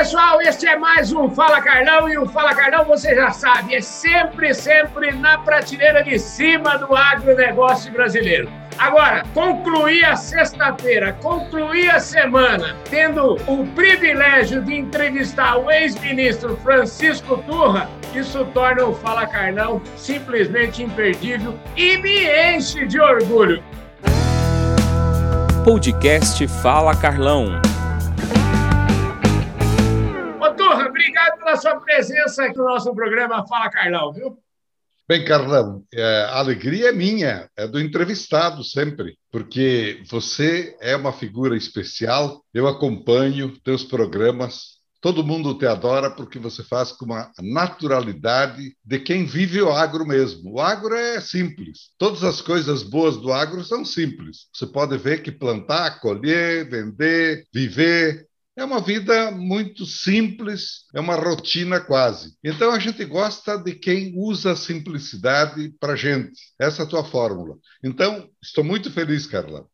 pessoal, este é mais um Fala Carlão e o Fala Carlão, você já sabe, é sempre, sempre na prateleira de cima do agronegócio brasileiro. Agora, concluir a sexta-feira, concluir a semana, tendo o privilégio de entrevistar o ex-ministro Francisco Turra, isso torna o Fala Carlão simplesmente imperdível e me enche de orgulho. Podcast Fala Carlão. Obrigado pela sua presença aqui no nosso programa Fala Carlão, viu? Bem, Carlão, é, a alegria é minha, é do entrevistado sempre, porque você é uma figura especial, eu acompanho teus programas, todo mundo te adora porque você faz com uma naturalidade de quem vive o agro mesmo. O agro é simples, todas as coisas boas do agro são simples. Você pode ver que plantar, colher, vender, viver, é uma vida muito simples, é uma rotina quase. Então a gente gosta de quem usa a simplicidade para gente. Essa é a tua fórmula. Então, estou muito feliz, Carla.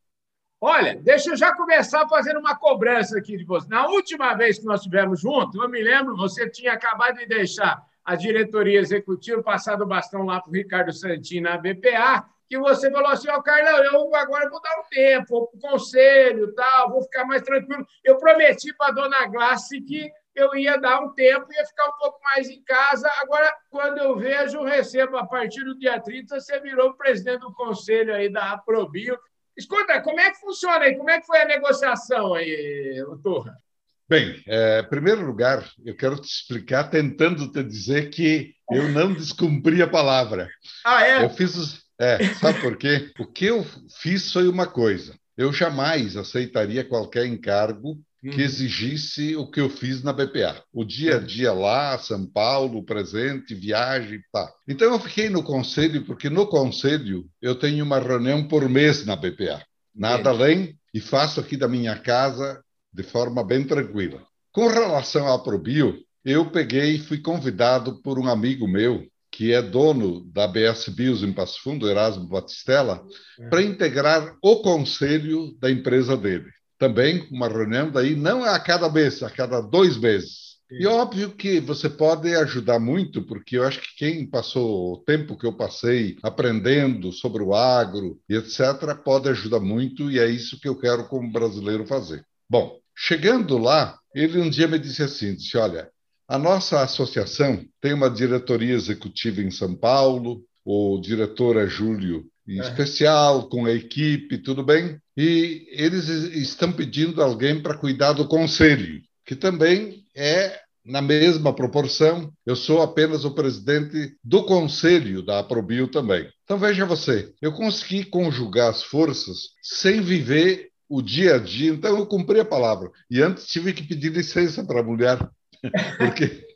Olha, deixa eu já começar fazendo uma cobrança aqui de você. Na última vez que nós estivemos juntos, eu me lembro, você tinha acabado de deixar a diretoria executiva, passado o bastão lá para o Ricardo Santini na BPA, que você falou assim, ó, oh, Carlão, eu agora vou dar um tempo, vou para o conselho, tal, vou ficar mais tranquilo. Eu prometi para a dona Glace que eu ia dar um tempo, ia ficar um pouco mais em casa. Agora, quando eu vejo, recebo a partir do dia 30, você virou presidente do conselho aí da Aprobio. Escuta, como é que funciona aí? Como é que foi a negociação aí, Torra? Bem, é, em primeiro lugar, eu quero te explicar, tentando te dizer que eu não descumpri a palavra. Ah, é? Eu fiz os, é, sabe por quê? O que eu fiz foi uma coisa. Eu jamais aceitaria qualquer encargo que uhum. exigisse o que eu fiz na BPA. O dia a dia lá, São Paulo, presente, viagem, tá. Então eu fiquei no conselho, porque no conselho eu tenho uma reunião por mês na BPA. Nada além, e faço aqui da minha casa de forma bem tranquila. Com relação à Probio, eu peguei e fui convidado por um amigo meu que é dono da BS Bios em Passo Fundo, Erasmo Batistella, é. para integrar o conselho da empresa dele. Também uma reunião daí, não a cada mês, a cada dois meses. E óbvio que você pode ajudar muito, porque eu acho que quem passou o tempo que eu passei aprendendo sobre o agro e etc., pode ajudar muito, e é isso que eu quero como brasileiro fazer. Bom, chegando lá, ele um dia me disse assim: disse, olha, a nossa associação tem uma diretoria executiva em São Paulo, o diretor é Júlio em é. especial, com a equipe, tudo bem? E eles estão pedindo alguém para cuidar do conselho, que também é na mesma proporção. Eu sou apenas o presidente do conselho da Aprobio também. Então veja você, eu consegui conjugar as forças sem viver o dia a dia, então eu cumpri a palavra. E antes tive que pedir licença para a mulher porque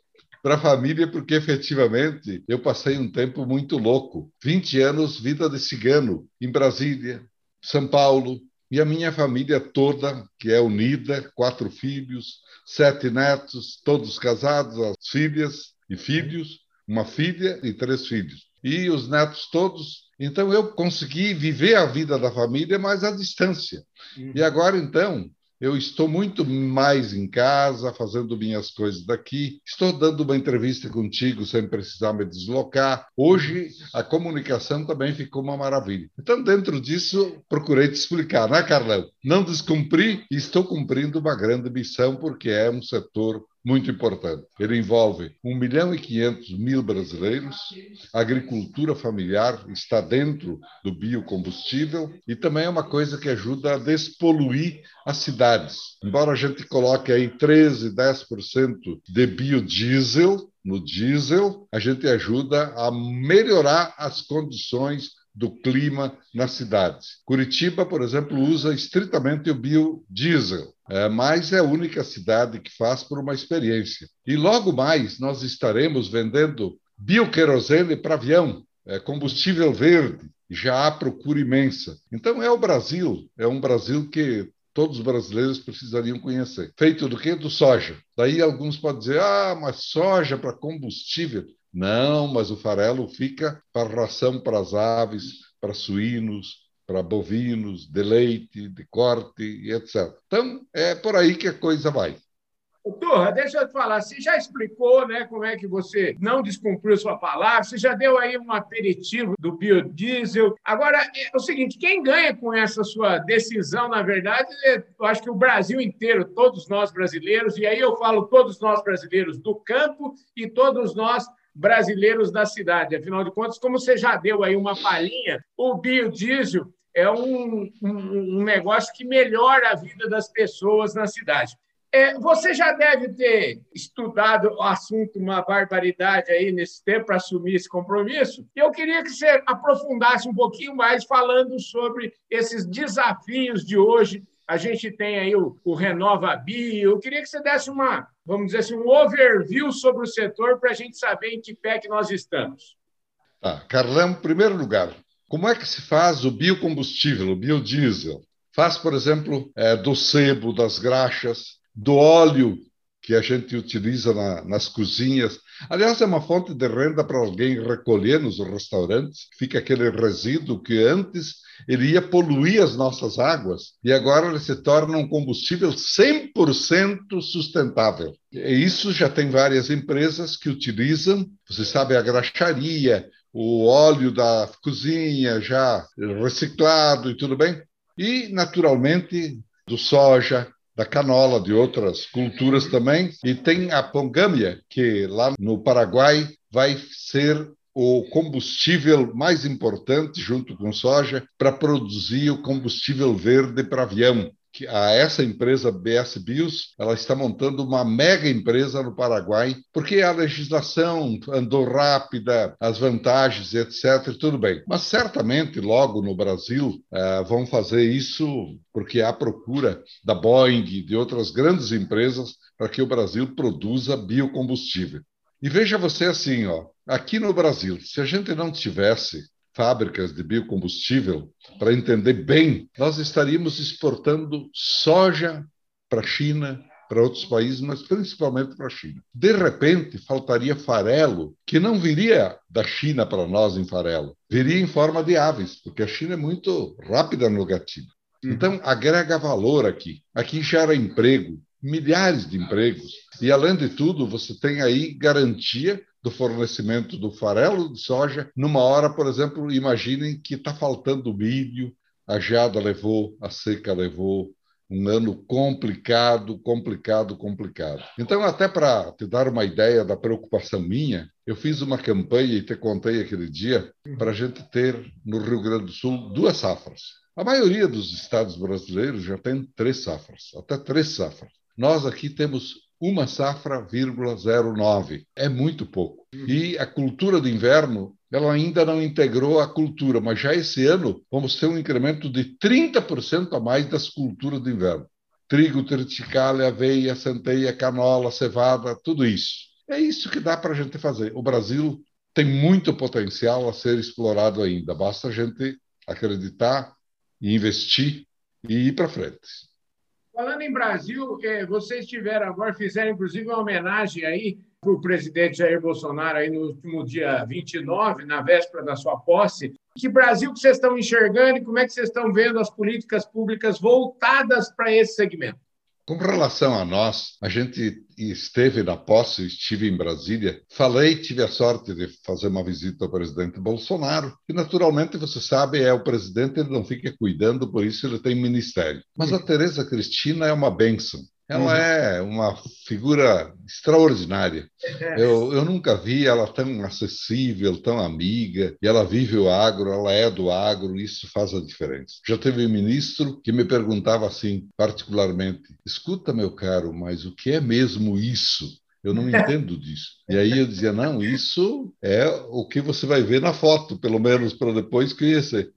para a família, porque efetivamente eu passei um tempo muito louco 20 anos, vida de cigano, em Brasília, São Paulo, e a minha família toda, que é unida, quatro filhos, sete netos, todos casados, as filhas e filhos, uma filha e três filhos. E os netos todos. Então eu consegui viver a vida da família, mas à distância. Uhum. E agora, então, eu estou muito mais em casa, fazendo minhas coisas daqui. Estou dando uma entrevista contigo sem precisar me deslocar. Hoje, a comunicação também ficou uma maravilha. Então, dentro disso, procurei te explicar, né, Carlão? Não descumpri estou cumprindo uma grande missão, porque é um setor muito importante. Ele envolve 1 milhão e 500 mil brasileiros, a agricultura familiar está dentro do biocombustível e também é uma coisa que ajuda a despoluir as cidades. Embora a gente coloque aí 13, 10% de biodiesel no diesel, a gente ajuda a melhorar as condições do clima nas cidades. Curitiba, por exemplo, usa estritamente o biodiesel, é, mas é a única cidade que faz por uma experiência. E logo mais nós estaremos vendendo bioquerosene para avião, é, combustível verde, já há procura imensa. Então é o Brasil, é um Brasil que todos os brasileiros precisariam conhecer. Feito do quê? Do soja. Daí alguns podem dizer, ah, mas soja para combustível. Não, mas o farelo fica para ração para as aves, para suínos, para bovinos, de leite, de corte e etc. Então, é por aí que a coisa vai. Turra, deixa eu te falar, você já explicou né, como é que você não descumpriu sua palavra, você já deu aí um aperitivo do biodiesel. Agora, é o seguinte, quem ganha com essa sua decisão, na verdade, é, eu acho que o Brasil inteiro, todos nós brasileiros, e aí eu falo todos nós brasileiros do campo e todos nós brasileiros da cidade. Afinal de contas, como você já deu aí uma palhinha, o biodiesel é um, um, um negócio que melhora a vida das pessoas na cidade. É, você já deve ter estudado o assunto uma barbaridade aí nesse tempo para assumir esse compromisso. Eu queria que você aprofundasse um pouquinho mais falando sobre esses desafios de hoje. A gente tem aí o, o Renova Bio. Eu queria que você desse uma, vamos dizer assim, um overview sobre o setor para a gente saber em que pé que nós estamos. Tá. Carlão, em primeiro lugar, como é que se faz o biocombustível, o biodiesel? Faz, por exemplo, é, do sebo, das graxas, do óleo que a gente utiliza na, nas cozinhas. Aliás, é uma fonte de renda para alguém recolher nos restaurantes. Fica aquele resíduo que antes ele ia poluir as nossas águas e agora ele se torna um combustível 100% sustentável. E isso já tem várias empresas que utilizam. Você sabe, a graxaria, o óleo da cozinha já reciclado e tudo bem. E, naturalmente, do soja, da canola, de outras culturas também. E tem a pongâmia, que lá no Paraguai vai ser o combustível mais importante, junto com soja, para produzir o combustível verde para avião que a essa empresa BS Bios, ela está montando uma mega empresa no Paraguai, porque a legislação andou rápida, as vantagens, etc, tudo bem. Mas certamente logo no Brasil uh, vão fazer isso porque há procura da Boeing e de outras grandes empresas para que o Brasil produza biocombustível. E veja você assim, ó, aqui no Brasil, se a gente não tivesse fábricas de biocombustível, para entender bem, nós estaríamos exportando soja para a China, para outros países, mas principalmente para a China. De repente, faltaria farelo, que não viria da China para nós em farelo, viria em forma de aves, porque a China é muito rápida no gatilho. Uhum. Então, agrega valor aqui. Aqui gera emprego, milhares de empregos. E, além de tudo, você tem aí garantia do fornecimento do farelo de soja. Numa hora, por exemplo, imaginem que está faltando milho, a geada levou, a seca levou, um ano complicado, complicado, complicado. Então, até para te dar uma ideia da preocupação minha, eu fiz uma campanha e te contei aquele dia para a gente ter no Rio Grande do Sul duas safras. A maioria dos estados brasileiros já tem três safras, até três safras. Nós aqui temos uma safra, 09. É muito pouco. Uhum. E a cultura do inverno, ela ainda não integrou a cultura, mas já esse ano vamos ter um incremento de 30% a mais das culturas do inverno. Trigo, triticale, aveia, centeia, canola, cevada, tudo isso. É isso que dá para a gente fazer. O Brasil tem muito potencial a ser explorado ainda. Basta a gente acreditar e investir e ir para frente. Falando em Brasil, é, vocês tiveram agora, fizeram inclusive uma homenagem aí para o presidente Jair Bolsonaro aí no último dia 29, na véspera da sua posse. Que Brasil que vocês estão enxergando e como é que vocês estão vendo as políticas públicas voltadas para esse segmento? Com relação a nós, a gente esteve na posse, estive em Brasília, falei, tive a sorte de fazer uma visita ao presidente Bolsonaro, e naturalmente, você sabe, é o presidente, ele não fica cuidando, por isso ele tem ministério. Mas a Tereza Cristina é uma bênção. Ela uhum. é uma figura extraordinária. É. Eu, eu nunca vi ela tão acessível, tão amiga, e ela vive o agro, ela é do agro, isso faz a diferença. Já teve um ministro que me perguntava assim, particularmente: escuta, meu caro, mas o que é mesmo isso? Eu não entendo disso. E aí eu dizia: não, isso é o que você vai ver na foto, pelo menos para depois conhecer.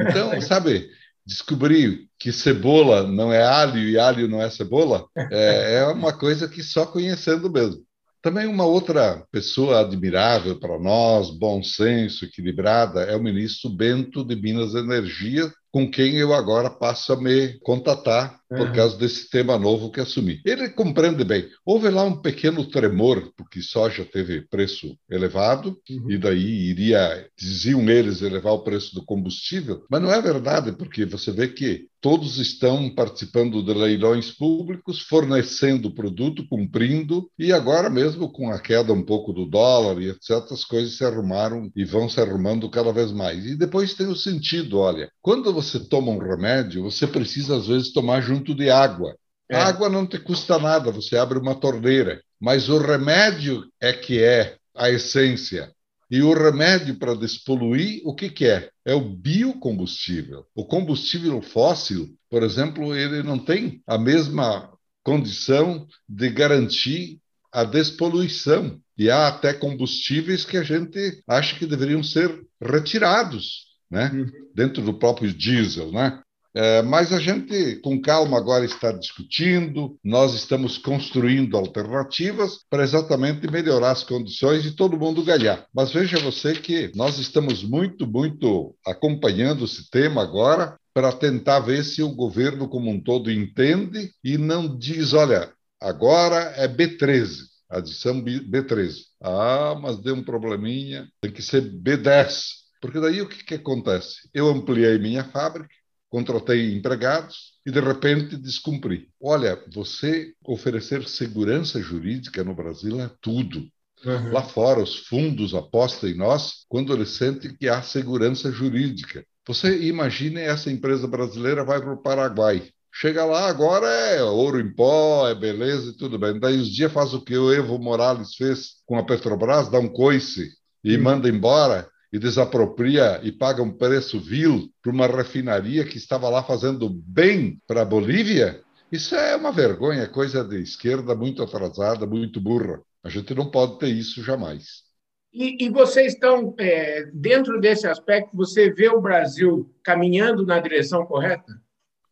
Então, sabe, descobrir que cebola não é alho e alho não é cebola é, é uma coisa que só conhecendo mesmo. Também uma outra pessoa admirável para nós, bom senso, equilibrada, é o ministro Bento de Minas Energia, com quem eu agora passo a me contatar por causa desse tema novo que assumi. Ele compreende bem. Houve lá um pequeno tremor, porque soja teve preço elevado, uhum. e daí iria, diziam eles, elevar o preço do combustível, mas não é verdade, porque você vê que todos estão participando de leilões públicos, fornecendo produto, cumprindo, e agora mesmo com a queda um pouco do dólar e etc, as coisas se arrumaram e vão se arrumando cada vez mais. E depois tem o sentido, olha, quando você toma um remédio, você precisa às vezes tomar junto de água. É. A água não te custa nada, você abre uma torneira, mas o remédio é que é a essência. E o remédio para despoluir, o que, que é? É o biocombustível. O combustível fóssil, por exemplo, ele não tem a mesma condição de garantir a despoluição. E há até combustíveis que a gente acha que deveriam ser retirados, né? Uhum. Dentro do próprio diesel, né? É, mas a gente, com calma, agora está discutindo, nós estamos construindo alternativas para exatamente melhorar as condições de todo mundo ganhar. Mas veja você que nós estamos muito, muito acompanhando esse tema agora para tentar ver se o governo como um todo entende e não diz, olha, agora é B13, adição B13. Ah, mas deu um probleminha, tem que ser B10. Porque daí o que, que acontece? Eu ampliei minha fábrica, contratei empregados e de repente descumpri. Olha, você oferecer segurança jurídica no Brasil é tudo. Uhum. Lá fora, os fundos apostam em nós quando eles sentem que há segurança jurídica. Você imagine essa empresa brasileira vai para o Paraguai. Chega lá, agora é ouro em pó, é beleza e tudo bem. Daí os dias faz o que o Evo Morales fez com a Petrobras, dá um coice e uhum. manda embora e desapropria e paga um preço vil para uma refinaria que estava lá fazendo bem para a Bolívia, isso é uma vergonha, é coisa de esquerda muito atrasada, muito burra. A gente não pode ter isso jamais. E, e vocês estão, é, dentro desse aspecto, você vê o Brasil caminhando na direção correta?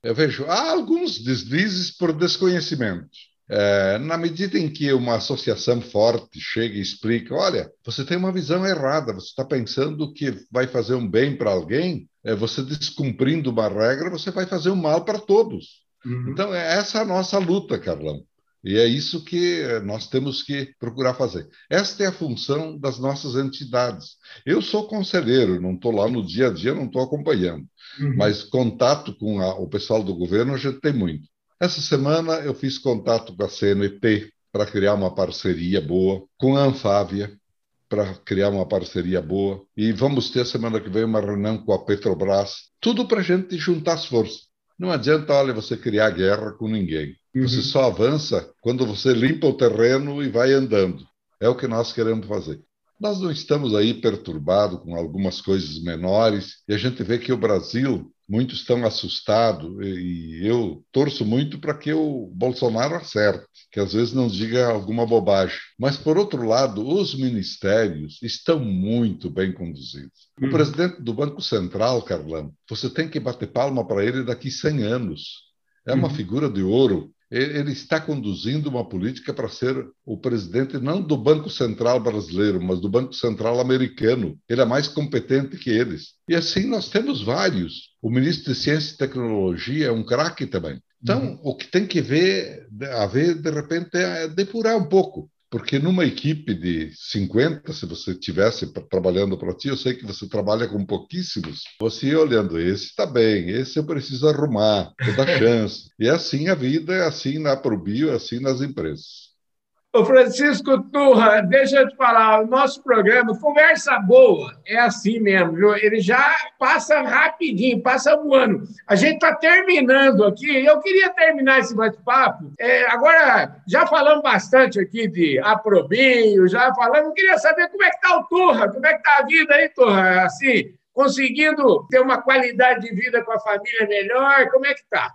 Eu vejo há alguns deslizes por desconhecimento. É, na medida em que uma associação forte chega e explica, olha, você tem uma visão errada, você está pensando que vai fazer um bem para alguém, é, você descumprindo uma regra, você vai fazer um mal para todos. Uhum. Então, é essa a nossa luta, Carlão. E é isso que nós temos que procurar fazer. Esta é a função das nossas entidades. Eu sou conselheiro, não estou lá no dia a dia, não estou acompanhando, uhum. mas contato com a, o pessoal do governo a gente tem muito. Essa semana eu fiz contato com a CNT para criar uma parceria boa, com a Anfávia para criar uma parceria boa, e vamos ter semana que vem uma reunião com a Petrobras, tudo para a gente juntar as forças. Não adianta, olha, você criar guerra com ninguém. Uhum. Você só avança quando você limpa o terreno e vai andando. É o que nós queremos fazer. Nós não estamos aí perturbados com algumas coisas menores, e a gente vê que o Brasil muitos estão assustados e eu torço muito para que o Bolsonaro acerte, que às vezes não diga alguma bobagem. Mas, por outro lado, os ministérios estão muito bem conduzidos. O uhum. presidente do Banco Central, Carlão, você tem que bater palma para ele daqui 100 anos. É uma uhum. figura de ouro ele está conduzindo uma política para ser o presidente não do Banco Central brasileiro, mas do Banco Central americano. Ele é mais competente que eles. E assim nós temos vários. O ministro de Ciência e Tecnologia é um craque também. Então, uhum. o que tem que ver, haver, de repente, é depurar um pouco. Porque numa equipe de 50, se você tivesse trabalhando para ti, eu sei que você trabalha com pouquíssimos, você ia olhando, esse está bem, esse eu preciso arrumar, vou dar chance. e é assim a vida, é assim na Probio, é assim nas empresas. Ô Francisco Turra, deixa eu te falar, o nosso programa, conversa boa, é assim mesmo, viu? Ele já passa rapidinho, passa voando. A gente está terminando aqui, eu queria terminar esse bate-papo. É, agora, já falamos bastante aqui de aprobinho, já falamos, eu queria saber como é que está o Turra, como é que está a vida aí, Turra? Assim, conseguindo ter uma qualidade de vida com a família melhor, como é que está?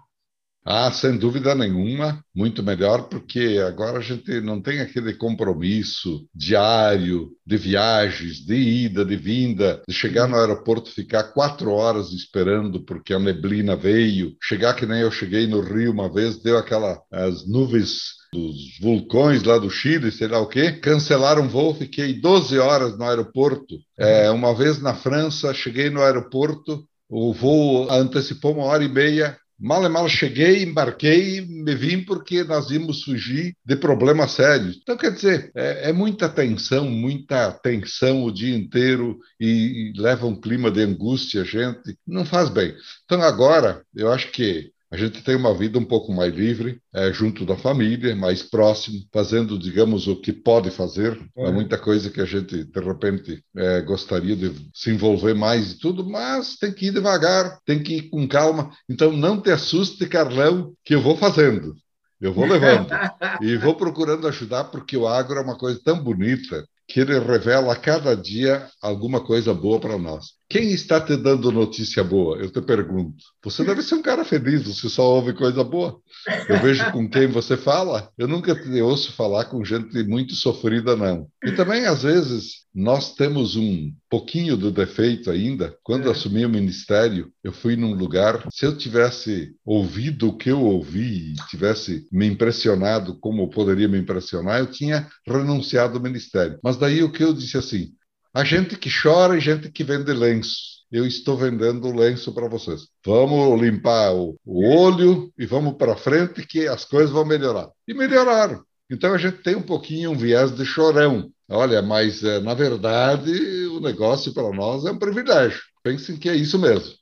Ah, sem dúvida nenhuma, muito melhor, porque agora a gente não tem aquele compromisso diário de viagens, de ida, de vinda, de chegar no aeroporto, ficar quatro horas esperando porque a neblina veio, chegar que nem eu cheguei no Rio uma vez, deu aquela as nuvens dos vulcões lá do Chile, sei lá o quê, cancelaram o voo, fiquei 12 horas no aeroporto. É, uma vez na França, cheguei no aeroporto, o voo antecipou uma hora e meia. Mal e mal cheguei, embarquei, me vim porque nós íamos fugir de problemas sérios. Então, quer dizer, é, é muita tensão, muita tensão o dia inteiro e, e leva um clima de angústia, gente. Não faz bem. Então, agora, eu acho que a gente tem uma vida um pouco mais livre, é, junto da família, mais próximo, fazendo, digamos, o que pode fazer. É. Muita coisa que a gente, de repente, é, gostaria de se envolver mais e tudo, mas tem que ir devagar, tem que ir com calma. Então, não te assuste, Carlão, que eu vou fazendo. Eu vou levando e vou procurando ajudar, porque o agro é uma coisa tão bonita que ele revela a cada dia alguma coisa boa para nós. Quem está te dando notícia boa? Eu te pergunto. Você deve ser um cara feliz, você só ouve coisa boa. Eu vejo com quem você fala. Eu nunca te ouço falar com gente muito sofrida, não. E também, às vezes, nós temos um pouquinho do defeito ainda. Quando é. assumi o ministério, eu fui num lugar. Se eu tivesse ouvido o que eu ouvi e tivesse me impressionado como eu poderia me impressionar, eu tinha renunciado ao ministério. Mas daí o que eu disse assim: a gente que chora e gente que vende lenço. Eu estou vendendo lenço para vocês. Vamos limpar o, o olho e vamos para frente que as coisas vão melhorar. E melhoraram. Então a gente tem um pouquinho um viés de chorão. Olha, mas é, na verdade o negócio para nós é um privilégio. Pensem que é isso mesmo.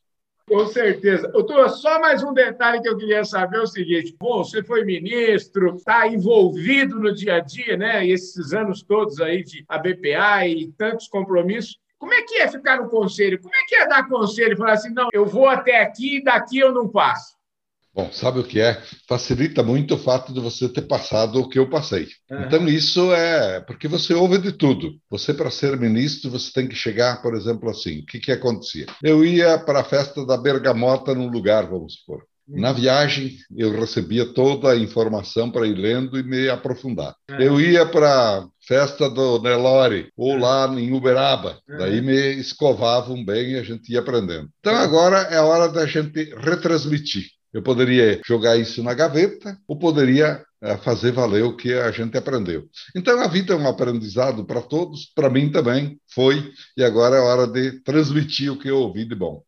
Com certeza. Doutor, só mais um detalhe que eu queria saber é o seguinte: bom, você foi ministro, está envolvido no dia a dia, né? Esses anos todos aí de ABPA e tantos compromissos. Como é que é ficar no conselho? Como é que é dar conselho e falar assim, não, eu vou até aqui e daqui eu não passo? Bom, sabe o que é? Facilita muito o fato de você ter passado o que eu passei. Uhum. Então, isso é porque você ouve de tudo. Você, para ser ministro, você tem que chegar, por exemplo, assim: o que, que acontecia? Eu ia para a festa da Bergamota num lugar, vamos supor. Uhum. Na viagem, eu recebia toda a informação para ir lendo e me aprofundar. Uhum. Eu ia para a festa do Nelore, ou lá em Uberaba. Daí me escovavam bem e a gente ia aprendendo. Então, agora é a hora da gente retransmitir. Eu poderia jogar isso na gaveta ou poderia eh, fazer valer o que a gente aprendeu. Então, a vida é um aprendizado para todos, para mim também foi, e agora é hora de transmitir o que eu ouvi de bom.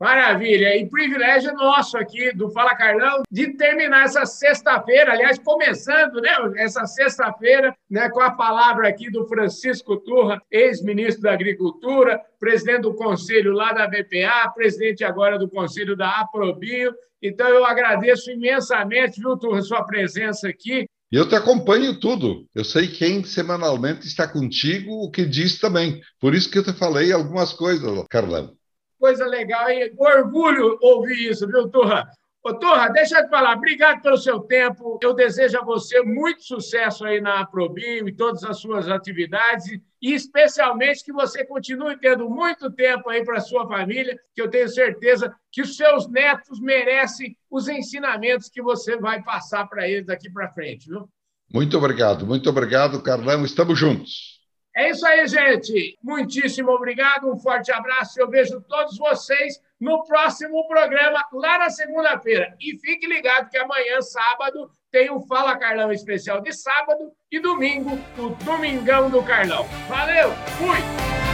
Maravilha! E privilégio nosso aqui do Fala Carlão de terminar essa sexta-feira, aliás, começando né, essa sexta-feira né, com a palavra aqui do Francisco Turra, ex-ministro da Agricultura, presidente do conselho lá da BPA, presidente agora do conselho da Aprobio. Então, eu agradeço imensamente, viu, Turra, sua presença aqui. E eu te acompanho tudo. Eu sei quem semanalmente está contigo, o que diz também. Por isso que eu te falei algumas coisas, Carlão coisa legal e orgulho ouvir isso, viu, Turra? Ô, Turra, deixa eu te falar, obrigado pelo seu tempo. Eu desejo a você muito sucesso aí na Aprobio e todas as suas atividades, e especialmente que você continue tendo muito tempo aí para sua família, que eu tenho certeza que os seus netos merecem os ensinamentos que você vai passar para eles daqui para frente, viu? Muito obrigado, muito obrigado, Carlão. Estamos juntos. É isso aí, gente. Muitíssimo obrigado, um forte abraço. Eu vejo todos vocês no próximo programa, lá na segunda-feira. E fique ligado que amanhã, sábado, tem o Fala Carlão especial de sábado e domingo, o Domingão do Carlão. Valeu, fui!